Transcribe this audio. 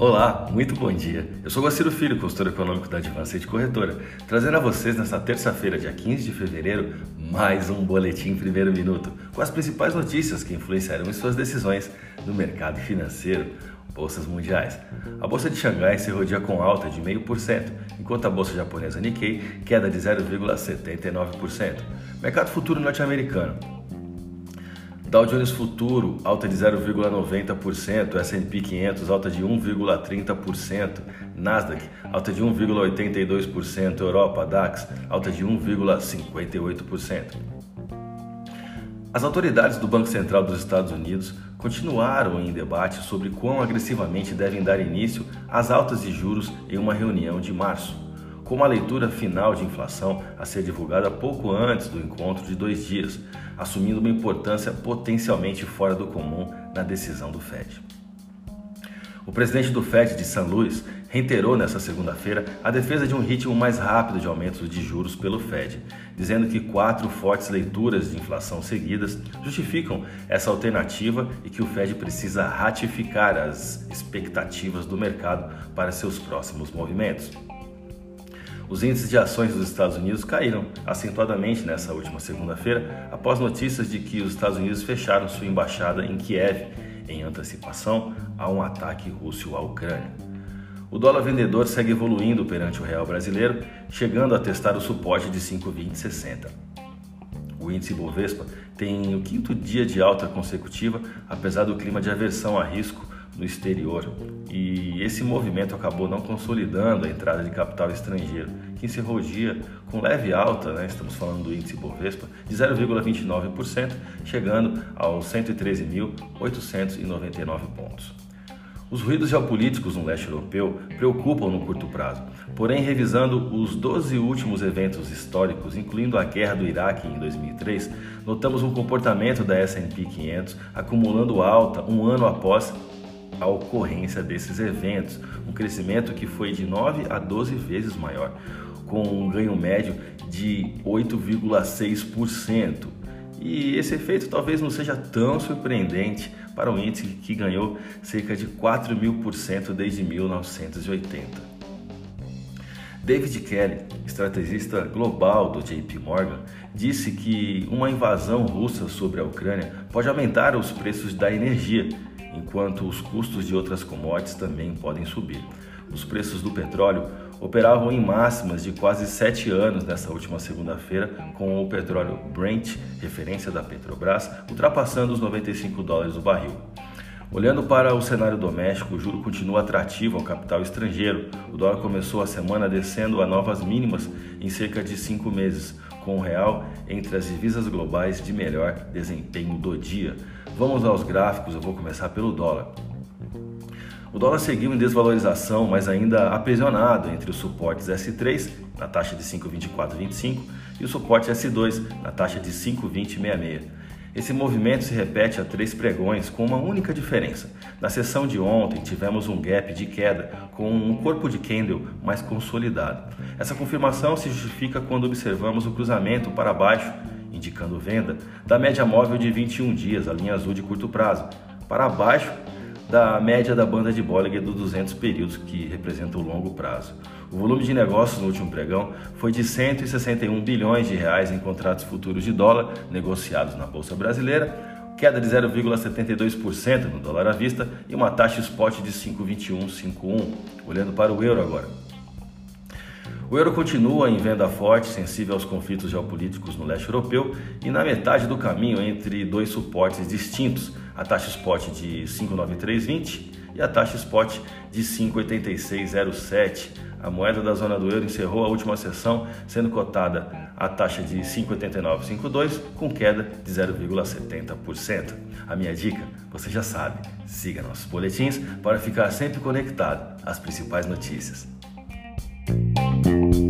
Olá, muito bom dia. Eu sou Guaciro Filho, consultor econômico da Advanced Corretora, trazendo a vocês nesta terça-feira, dia 15 de fevereiro, mais um boletim primeiro minuto, com as principais notícias que influenciarão em suas decisões no mercado financeiro. Bolsas mundiais. A bolsa de Xangai encerrou o dia com alta de 0,5%, enquanto a bolsa japonesa Nikkei queda de 0,79%. Mercado futuro norte-americano. Dow Jones Futuro, alta de 0,90%, S&P 500, alta de 1,30%, Nasdaq, alta de 1,82%, Europa, DAX, alta de 1,58%. As autoridades do Banco Central dos Estados Unidos continuaram em debate sobre quão agressivamente devem dar início às altas de juros em uma reunião de março com uma leitura final de inflação a ser divulgada pouco antes do encontro de dois dias, assumindo uma importância potencialmente fora do comum na decisão do Fed. O presidente do Fed de São Luís reiterou nesta segunda-feira a defesa de um ritmo mais rápido de aumento de juros pelo Fed, dizendo que quatro fortes leituras de inflação seguidas justificam essa alternativa e que o Fed precisa ratificar as expectativas do mercado para seus próximos movimentos. Os índices de ações dos Estados Unidos caíram acentuadamente nessa última segunda-feira, após notícias de que os Estados Unidos fecharam sua embaixada em Kiev, em antecipação a um ataque russo à Ucrânia. O dólar vendedor segue evoluindo perante o real brasileiro, chegando a testar o suporte de 5,2060. O índice Bovespa tem o quinto dia de alta consecutiva, apesar do clima de aversão a risco no exterior. E esse movimento acabou não consolidando a entrada de capital estrangeiro, que encerrou o dia com leve alta, né? estamos falando do índice Bovespa, de 0,29%, chegando aos 113.899 pontos. Os ruídos geopolíticos no leste europeu preocupam no curto prazo, porém, revisando os 12 últimos eventos históricos, incluindo a guerra do Iraque em 2003, notamos um comportamento da S&P 500 acumulando alta um ano após a ocorrência desses eventos, um crescimento que foi de 9 a 12 vezes maior, com um ganho médio de 8,6%. E esse efeito talvez não seja tão surpreendente para um índice que ganhou cerca de 4 mil por cento desde 1980. David Kelly, estrategista global do JP Morgan, disse que uma invasão russa sobre a Ucrânia pode aumentar os preços da energia enquanto os custos de outras commodities também podem subir. Os preços do petróleo operavam em máximas de quase sete anos nessa última segunda-feira, com o petróleo Brent, referência da Petrobras, ultrapassando os 95 dólares o barril. Olhando para o cenário doméstico, o juro continua atrativo ao capital estrangeiro. O dólar começou a semana descendo a novas mínimas em cerca de cinco meses, com o real entre as divisas globais de melhor desempenho do dia. Vamos aos gráficos, eu vou começar pelo dólar. O dólar seguiu em desvalorização, mas ainda aprisionado entre os suportes S3 na taxa de 5,2425 e o suporte S2 na taxa de 5,2066. Esse movimento se repete a três pregões com uma única diferença. Na sessão de ontem tivemos um gap de queda com um corpo de candle mais consolidado. Essa confirmação se justifica quando observamos o cruzamento para baixo, indicando venda, da média móvel de 21 dias, a linha azul de curto prazo, para baixo da média da banda de Bollinger dos 200 períodos, que representa o longo prazo. O volume de negócios no último pregão foi de 161 bilhões de reais em contratos futuros de dólar negociados na bolsa brasileira, queda de 0,72% no dólar à vista e uma taxa spot de 5,2151. Olhando para o euro agora. O euro continua em venda forte, sensível aos conflitos geopolíticos no leste europeu e na metade do caminho entre dois suportes distintos, a taxa spot de 59320 e a taxa spot de 58607. A moeda da zona do euro encerrou a última sessão sendo cotada a taxa de 5,8952 com queda de 0,70%. A minha dica, você já sabe, siga nossos boletins para ficar sempre conectado às principais notícias. Thank you.